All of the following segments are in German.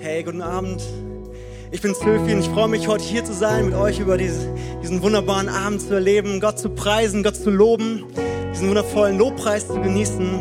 Hey, guten Abend. Ich bin Zöfi und ich freue mich, heute hier zu sein, mit euch über diese, diesen wunderbaren Abend zu erleben, Gott zu preisen, Gott zu loben, diesen wundervollen Lobpreis zu genießen.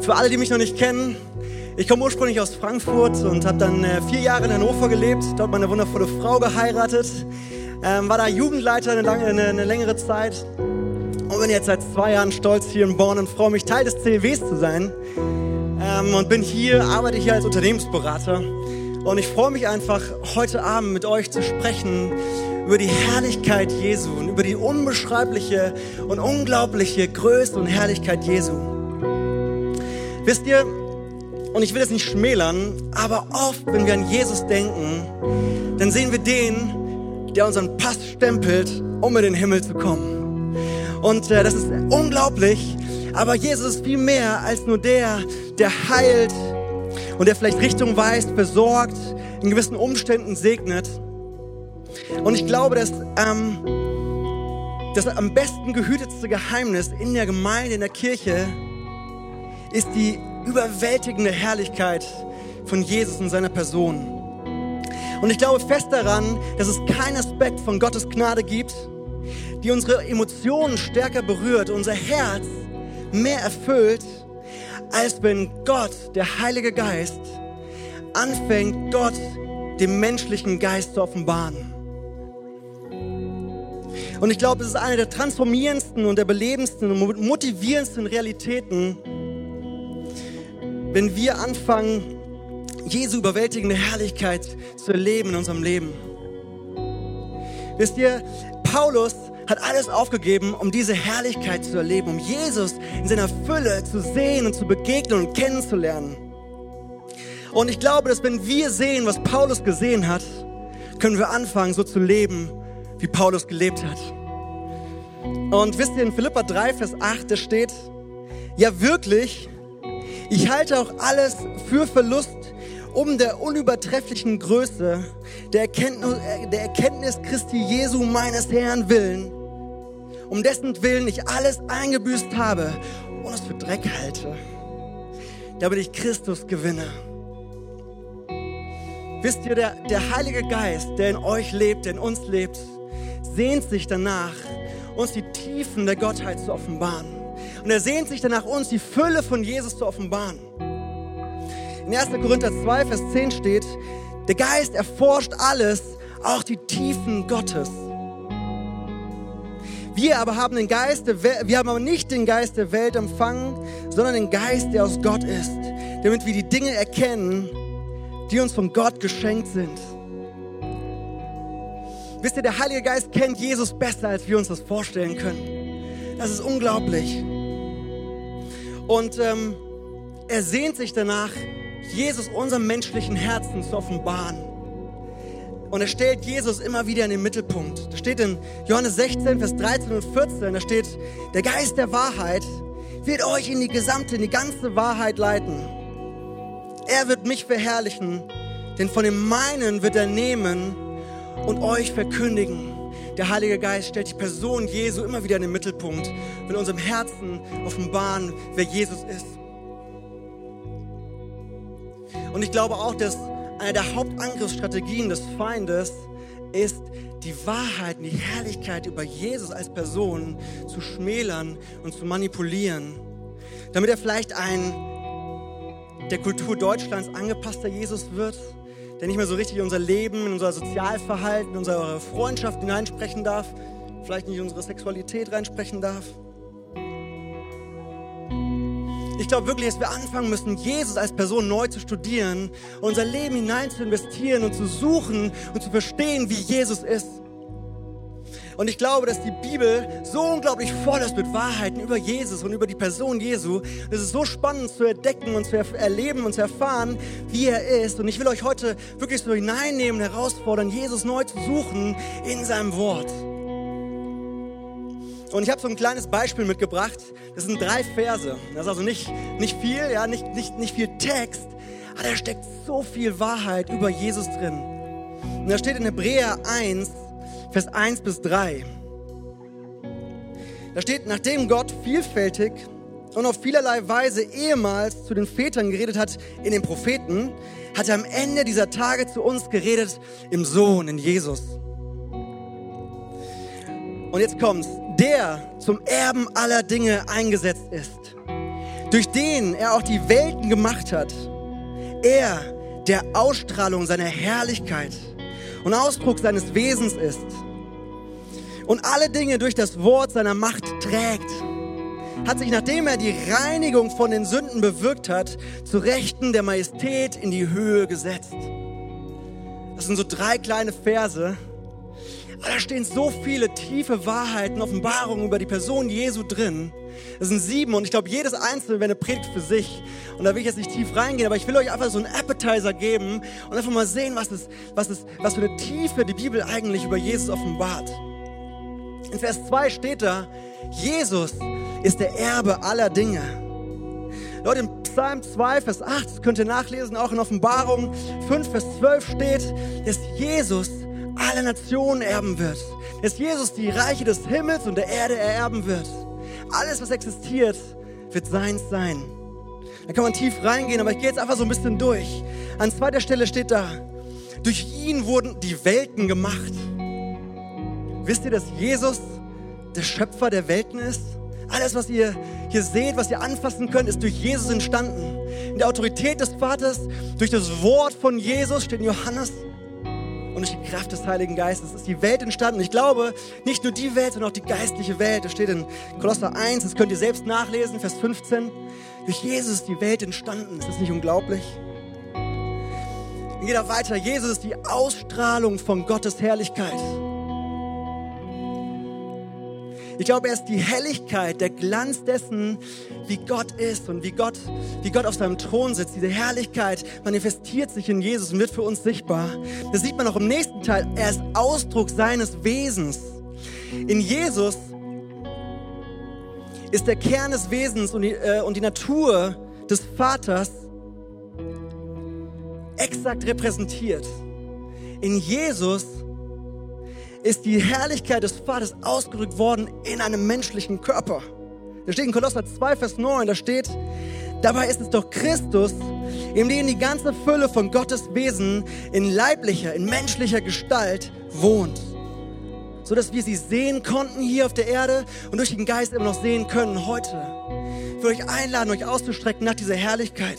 Für alle, die mich noch nicht kennen, ich komme ursprünglich aus Frankfurt und habe dann äh, vier Jahre in Hannover gelebt, dort meine wundervolle Frau geheiratet, ähm, war da Jugendleiter eine, lange, eine, eine längere Zeit und bin jetzt seit zwei Jahren stolz hier in Bonn und freue mich, Teil des CLWs zu sein ähm, und bin hier, arbeite hier als Unternehmensberater. Und ich freue mich einfach, heute Abend mit euch zu sprechen über die Herrlichkeit Jesu und über die unbeschreibliche und unglaubliche Größe und Herrlichkeit Jesu. Wisst ihr, und ich will es nicht schmälern, aber oft, wenn wir an Jesus denken, dann sehen wir den, der unseren Pass stempelt, um in den Himmel zu kommen. Und äh, das ist unglaublich, aber Jesus ist viel mehr als nur der, der heilt und der vielleicht Richtung weist, besorgt, in gewissen Umständen segnet. Und ich glaube, dass ähm, das am besten gehütetste Geheimnis in der Gemeinde, in der Kirche, ist die überwältigende Herrlichkeit von Jesus und seiner Person. Und ich glaube fest daran, dass es keinen Aspekt von Gottes Gnade gibt, die unsere Emotionen stärker berührt, unser Herz mehr erfüllt, als wenn Gott, der Heilige Geist, anfängt, Gott dem menschlichen Geist zu offenbaren. Und ich glaube, es ist eine der transformierendsten und der belebendsten und motivierendsten Realitäten, wenn wir anfangen, Jesu überwältigende Herrlichkeit zu erleben in unserem Leben. Wisst ihr, Paulus hat alles aufgegeben, um diese Herrlichkeit zu erleben, um Jesus in seiner Fülle zu sehen und zu begegnen und kennenzulernen. Und ich glaube, dass wenn wir sehen, was Paulus gesehen hat, können wir anfangen, so zu leben, wie Paulus gelebt hat. Und wisst ihr, in Philippa 3, Vers 8, da steht, ja wirklich, ich halte auch alles für Verlust um der unübertrefflichen Größe der Erkenntnis, der Erkenntnis Christi Jesu meines Herrn willen, um dessen Willen ich alles eingebüßt habe und es für Dreck halte, damit ich Christus gewinne. Wisst ihr, der, der Heilige Geist, der in euch lebt, der in uns lebt, sehnt sich danach, uns die Tiefen der Gottheit zu offenbaren. Und er sehnt sich danach, uns die Fülle von Jesus zu offenbaren. In 1. Korinther 2, Vers 10 steht, der Geist erforscht alles, auch die Tiefen Gottes. Wir aber haben den Geist der wir haben aber nicht den Geist der Welt empfangen, sondern den Geist, der aus Gott ist, damit wir die Dinge erkennen, die uns von Gott geschenkt sind. Wisst ihr, der Heilige Geist kennt Jesus besser, als wir uns das vorstellen können. Das ist unglaublich. Und ähm, er sehnt sich danach, Jesus unserem menschlichen Herzen zu offenbaren. Und er stellt Jesus immer wieder in den Mittelpunkt. Da steht in Johannes 16, Vers 13 und 14, da steht, der Geist der Wahrheit wird euch in die gesamte, in die ganze Wahrheit leiten. Er wird mich verherrlichen, denn von dem meinen wird er nehmen und euch verkündigen. Der Heilige Geist stellt die Person Jesu immer wieder in den Mittelpunkt, will unserem Herzen offenbaren, wer Jesus ist. Und ich glaube auch, dass eine der Hauptangriffsstrategien des Feindes ist, die Wahrheit, die Herrlichkeit über Jesus als Person zu schmälern und zu manipulieren, damit er vielleicht ein der Kultur Deutschlands angepasster Jesus wird, der nicht mehr so richtig in unser Leben, in unser Sozialverhalten, in unsere Freundschaft hineinsprechen darf, vielleicht nicht in unsere Sexualität reinsprechen darf. Ich glaube wirklich, dass wir anfangen müssen, Jesus als Person neu zu studieren, unser Leben hinein zu investieren und zu suchen und zu verstehen, wie Jesus ist. Und ich glaube, dass die Bibel so unglaublich voll ist mit Wahrheiten über Jesus und über die Person Jesu. Es ist so spannend zu entdecken und zu erleben und zu erfahren, wie er ist. Und ich will euch heute wirklich so hineinnehmen, herausfordern, Jesus neu zu suchen in seinem Wort. Und ich habe so ein kleines Beispiel mitgebracht. Das sind drei Verse. Das ist also nicht, nicht viel, ja, nicht, nicht, nicht viel Text, aber da steckt so viel Wahrheit über Jesus drin. Und da steht in Hebräer 1, Vers 1 bis 3. Da steht, nachdem Gott vielfältig und auf vielerlei Weise ehemals zu den Vätern geredet hat in den Propheten, hat er am Ende dieser Tage zu uns geredet im Sohn, in Jesus. Und jetzt kommt's. Der zum Erben aller Dinge eingesetzt ist, durch den er auch die Welten gemacht hat. Er, der Ausstrahlung seiner Herrlichkeit und Ausdruck seines Wesens ist und alle Dinge durch das Wort seiner Macht trägt, hat sich, nachdem er die Reinigung von den Sünden bewirkt hat, zu Rechten der Majestät in die Höhe gesetzt. Das sind so drei kleine Verse. Da stehen so viele tiefe Wahrheiten, Offenbarungen über die Person Jesu drin. Das sind sieben und ich glaube, jedes einzelne wäre eine Predigt für sich. Und da will ich jetzt nicht tief reingehen, aber ich will euch einfach so einen Appetizer geben und einfach mal sehen, was, ist, was, ist, was für eine Tiefe die Bibel eigentlich über Jesus offenbart. In Vers 2 steht da, Jesus ist der Erbe aller Dinge. Leute, in Psalm 2, Vers 8, das könnt ihr nachlesen, auch in Offenbarung 5, Vers 12 steht, dass Jesus alle Nationen erben wird. Dass Jesus die Reiche des Himmels und der Erde ererben wird. Alles, was existiert, wird seins sein. Da kann man tief reingehen, aber ich gehe jetzt einfach so ein bisschen durch. An zweiter Stelle steht da, durch ihn wurden die Welten gemacht. Wisst ihr, dass Jesus der Schöpfer der Welten ist? Alles, was ihr hier seht, was ihr anfassen könnt, ist durch Jesus entstanden. In der Autorität des Vaters, durch das Wort von Jesus, steht in Johannes, und durch die Kraft des Heiligen Geistes ist die Welt entstanden. Ich glaube, nicht nur die Welt, sondern auch die geistliche Welt. Das steht in Kolosser 1, das könnt ihr selbst nachlesen, Vers 15. Durch Jesus ist die Welt entstanden. Ist das nicht unglaublich? Dann geht er weiter. Jesus ist die Ausstrahlung von Gottes Herrlichkeit. Ich glaube, er ist die Helligkeit, der Glanz dessen, wie Gott ist und wie Gott, wie Gott auf seinem Thron sitzt. Diese Herrlichkeit manifestiert sich in Jesus und wird für uns sichtbar. Das sieht man auch im nächsten Teil. Er ist Ausdruck seines Wesens. In Jesus ist der Kern des Wesens und die, äh, und die Natur des Vaters exakt repräsentiert. In Jesus ist die Herrlichkeit des Vaters ausgedrückt worden in einem menschlichen Körper. Da steht in Kolosser 2, Vers 9, da steht, dabei ist es doch Christus, in dem die ganze Fülle von Gottes Wesen in leiblicher, in menschlicher Gestalt wohnt. So dass wir sie sehen konnten hier auf der Erde und durch den Geist immer noch sehen können heute. Will euch einladen, euch auszustrecken nach dieser Herrlichkeit.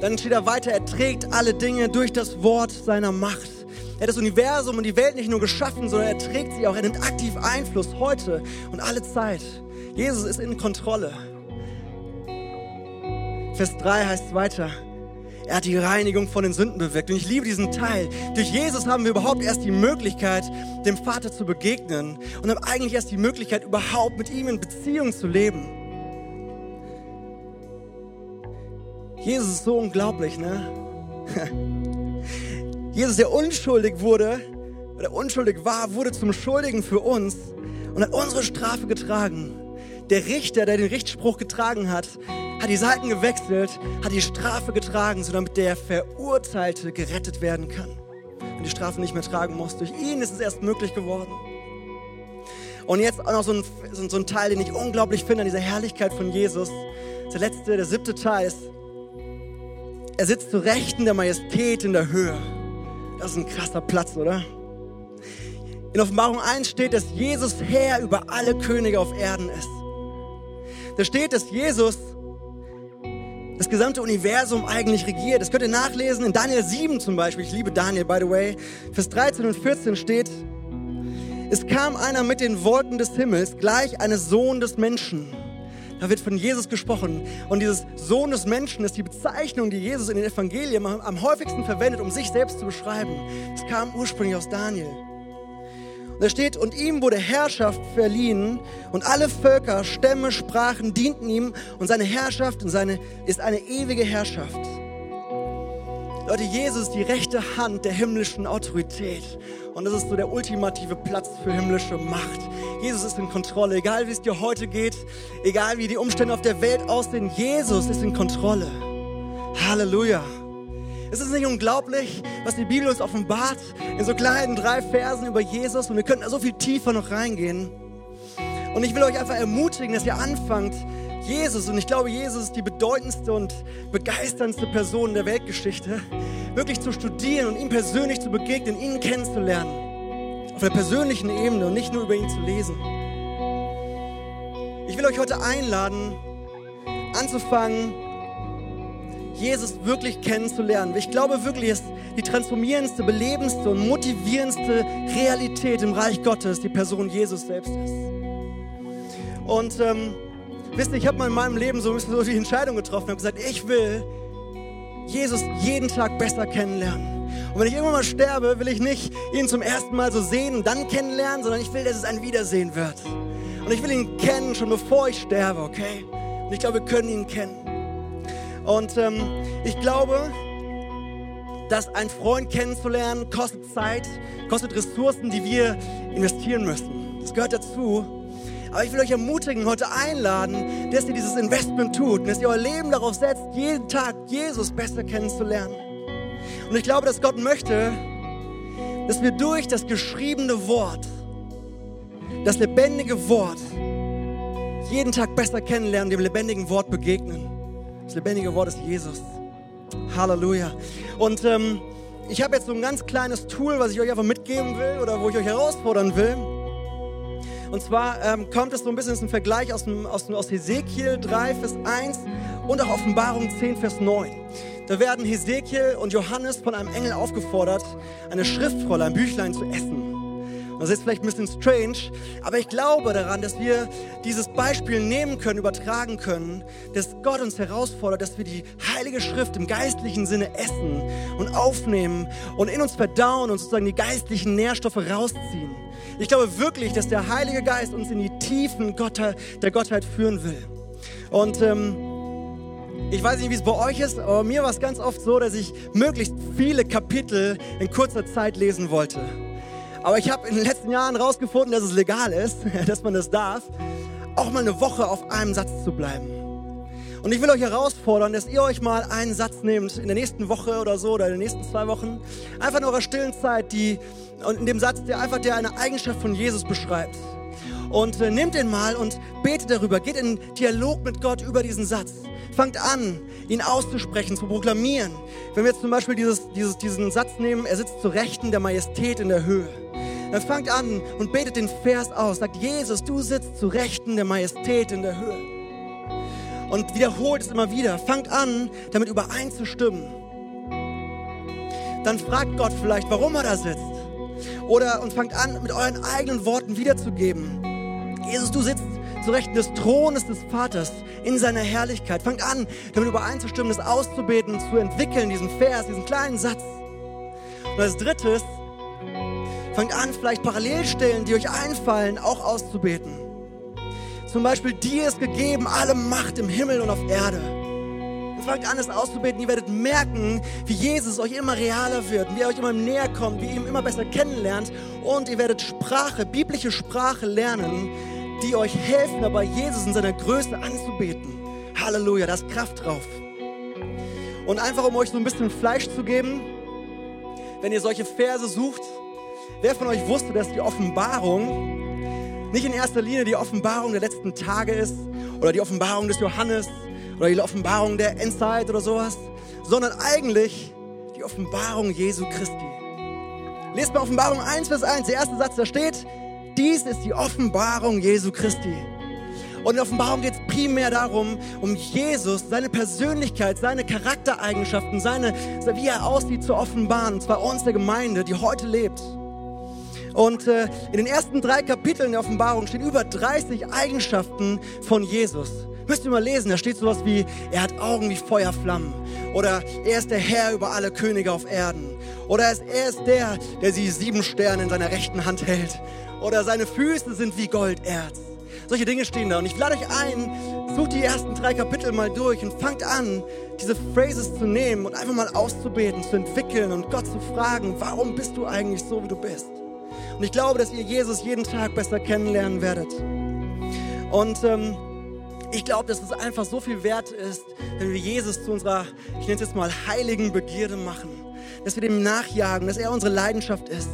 Dann steht er weiter, er trägt alle Dinge durch das Wort seiner Macht. Er hat das Universum und die Welt nicht nur geschaffen, sondern er trägt sie auch. Er nimmt aktiv Einfluss heute und alle Zeit. Jesus ist in Kontrolle. Vers 3 heißt weiter, er hat die Reinigung von den Sünden bewirkt. Und ich liebe diesen Teil. Durch Jesus haben wir überhaupt erst die Möglichkeit, dem Vater zu begegnen und haben eigentlich erst die Möglichkeit, überhaupt mit ihm in Beziehung zu leben. Jesus ist so unglaublich, ne? Jesus, der unschuldig wurde, der unschuldig war, wurde zum Schuldigen für uns und hat unsere Strafe getragen. Der Richter, der den Richtspruch getragen hat, hat die Seiten gewechselt, hat die Strafe getragen, so damit der Verurteilte gerettet werden kann und die Strafe nicht mehr tragen muss. Durch ihn ist es erst möglich geworden. Und jetzt auch noch so ein, so ein Teil, den ich unglaublich finde an dieser Herrlichkeit von Jesus. Der letzte, der siebte Teil ist, er sitzt zu Rechten der Majestät in der Höhe. Das ist ein krasser Platz, oder? In Offenbarung 1 steht, dass Jesus Herr über alle Könige auf Erden ist. Da steht, dass Jesus das gesamte Universum eigentlich regiert. Das könnt ihr nachlesen in Daniel 7 zum Beispiel. Ich liebe Daniel, by the way. Vers 13 und 14 steht, es kam einer mit den Wolken des Himmels, gleich eines Sohn des Menschen. Da wird von Jesus gesprochen. Und dieses Sohn des Menschen ist die Bezeichnung, die Jesus in den Evangelien am häufigsten verwendet, um sich selbst zu beschreiben. Es kam ursprünglich aus Daniel. Und da steht, und ihm wurde Herrschaft verliehen und alle Völker, Stämme, Sprachen dienten ihm und seine Herrschaft und seine, ist eine ewige Herrschaft. Leute, Jesus ist die rechte Hand der himmlischen Autorität. Und das ist so der ultimative Platz für himmlische Macht. Jesus ist in Kontrolle. Egal wie es dir heute geht, egal wie die Umstände auf der Welt aussehen, Jesus ist in Kontrolle. Halleluja. Ist es nicht unglaublich, was die Bibel uns offenbart in so kleinen drei Versen über Jesus? Und wir könnten da so viel tiefer noch reingehen. Und ich will euch einfach ermutigen, dass ihr anfangt, Jesus, und ich glaube, Jesus ist die bedeutendste und begeisterndste Person der Weltgeschichte, wirklich zu studieren und ihm persönlich zu begegnen, ihn kennenzulernen. Auf einer persönlichen Ebene und nicht nur über ihn zu lesen. Ich will euch heute einladen, anzufangen, Jesus wirklich kennenzulernen. Ich glaube wirklich, dass die transformierendste, belebendste und motivierendste Realität im Reich Gottes die Person Jesus selbst ist. Und ähm, wisst ihr, ich habe mal in meinem Leben so ein bisschen so die Entscheidung getroffen und habe gesagt, ich will Jesus jeden Tag besser kennenlernen. Und wenn ich irgendwann mal sterbe, will ich nicht ihn zum ersten Mal so sehen und dann kennenlernen, sondern ich will, dass es ein Wiedersehen wird. Und ich will ihn kennen, schon bevor ich sterbe, okay? Und ich glaube, wir können ihn kennen. Und ähm, ich glaube, dass ein Freund kennenzulernen kostet Zeit, kostet Ressourcen, die wir investieren müssen. Das gehört dazu. Aber ich will euch ermutigen, heute einladen, dass ihr dieses Investment tut und dass ihr euer Leben darauf setzt, jeden Tag Jesus besser kennenzulernen. Und ich glaube, dass Gott möchte, dass wir durch das geschriebene Wort, das lebendige Wort, jeden Tag besser kennenlernen, dem lebendigen Wort begegnen. Das lebendige Wort ist Jesus. Halleluja. Und ähm, ich habe jetzt so ein ganz kleines Tool, was ich euch einfach mitgeben will oder wo ich euch herausfordern will. Und zwar ähm, kommt es so ein bisschen, ist ein Vergleich aus, dem, aus, aus Hesekiel 3, Vers 1 und auch Offenbarung 10, Vers 9. Da werden Hesekiel und Johannes von einem Engel aufgefordert, eine Schriftrolle, ein Büchlein zu essen. Das ist vielleicht ein bisschen strange, aber ich glaube daran, dass wir dieses Beispiel nehmen können, übertragen können, dass Gott uns herausfordert, dass wir die Heilige Schrift im geistlichen Sinne essen und aufnehmen und in uns verdauen und sozusagen die geistlichen Nährstoffe rausziehen. Ich glaube wirklich, dass der Heilige Geist uns in die Tiefen der Gottheit führen will. Und ähm, ich weiß nicht, wie es bei euch ist, aber mir war es ganz oft so, dass ich möglichst viele Kapitel in kurzer Zeit lesen wollte. Aber ich habe in den letzten Jahren herausgefunden, dass es legal ist, dass man das darf, auch mal eine Woche auf einem Satz zu bleiben. Und ich will euch herausfordern, dass ihr euch mal einen Satz nehmt in der nächsten Woche oder so oder in den nächsten zwei Wochen, einfach in eurer stillen Zeit, die und in dem Satz, der einfach der eine Eigenschaft von Jesus beschreibt. Und äh, nehmt den mal und betet darüber, geht in Dialog mit Gott über diesen Satz. Fangt an, ihn auszusprechen, zu proklamieren. Wenn wir jetzt zum Beispiel dieses, dieses, diesen Satz nehmen, er sitzt zu Rechten der Majestät in der Höhe. Dann fangt an und betet den Vers aus. Sagt, Jesus, du sitzt zu Rechten der Majestät in der Höhe. Und wiederholt es immer wieder. Fangt an, damit übereinzustimmen. Dann fragt Gott vielleicht, warum er da sitzt. Oder und fangt an, mit euren eigenen Worten wiederzugeben. Jesus, du sitzt zu Rechten des Thrones des Vaters in seiner Herrlichkeit. Fangt an, damit übereinzustimmen, das auszubeten, zu entwickeln, diesen Vers, diesen kleinen Satz. Und als drittes, Fangt an, vielleicht Parallelstellen, die euch einfallen, auch auszubeten. Zum Beispiel, dir ist gegeben alle Macht im Himmel und auf Erde. Und fangt an, es auszubeten. Ihr werdet merken, wie Jesus euch immer realer wird, wie er euch immer näher kommt, wie ihr ihn immer besser kennenlernt. Und ihr werdet Sprache, biblische Sprache lernen, die euch helfen, dabei Jesus in seiner Größe anzubeten. Halleluja, da ist Kraft drauf. Und einfach, um euch so ein bisschen Fleisch zu geben, wenn ihr solche Verse sucht, Wer von euch wusste, dass die Offenbarung nicht in erster Linie die Offenbarung der letzten Tage ist oder die Offenbarung des Johannes oder die Offenbarung der Endzeit oder sowas, sondern eigentlich die Offenbarung Jesu Christi. Lest mal Offenbarung 1, Vers 1, der erste Satz, da steht, dies ist die Offenbarung Jesu Christi. Und in der Offenbarung geht es primär darum, um Jesus, seine Persönlichkeit, seine Charaktereigenschaften, seine, wie er aussieht, zu offenbaren. Und zwar uns der Gemeinde, die heute lebt. Und äh, in den ersten drei Kapiteln der Offenbarung stehen über 30 Eigenschaften von Jesus. Müsst ihr mal lesen, da steht sowas wie, er hat Augen wie Feuerflammen. Oder er ist der Herr über alle Könige auf Erden. Oder er ist, er der, der sie sieben Sterne in seiner rechten Hand hält. Oder seine Füße sind wie Golderz. Solche Dinge stehen da. Und ich lade euch ein, sucht die ersten drei Kapitel mal durch und fangt an, diese Phrases zu nehmen und einfach mal auszubeten, zu entwickeln und Gott zu fragen, warum bist du eigentlich so, wie du bist? Und ich glaube, dass ihr Jesus jeden Tag besser kennenlernen werdet. Und ähm, ich glaube, dass es einfach so viel wert ist, wenn wir Jesus zu unserer, ich nenne es jetzt mal, heiligen Begierde machen. Dass wir dem nachjagen, dass er unsere Leidenschaft ist.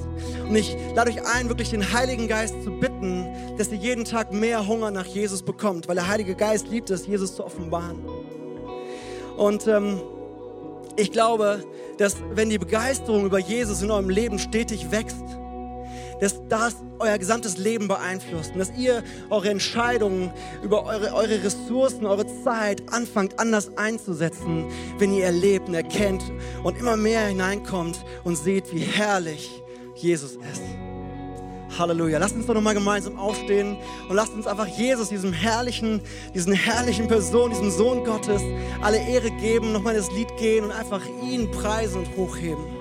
Und ich lade euch ein, wirklich den Heiligen Geist zu bitten, dass ihr jeden Tag mehr Hunger nach Jesus bekommt, weil der Heilige Geist liebt es, Jesus zu offenbaren. Und ähm, ich glaube, dass wenn die Begeisterung über Jesus in eurem Leben stetig wächst, dass das euer gesamtes Leben beeinflusst und dass ihr eure Entscheidungen über eure, eure Ressourcen, eure Zeit anfangt anders einzusetzen, wenn ihr erlebt und erkennt und immer mehr hineinkommt und seht, wie herrlich Jesus ist. Halleluja. Lasst uns doch nochmal gemeinsam aufstehen und lasst uns einfach Jesus, diesem herrlichen, diesen herrlichen Person, diesem Sohn Gottes, alle Ehre geben, nochmal das Lied gehen und einfach ihn preisen und hochheben.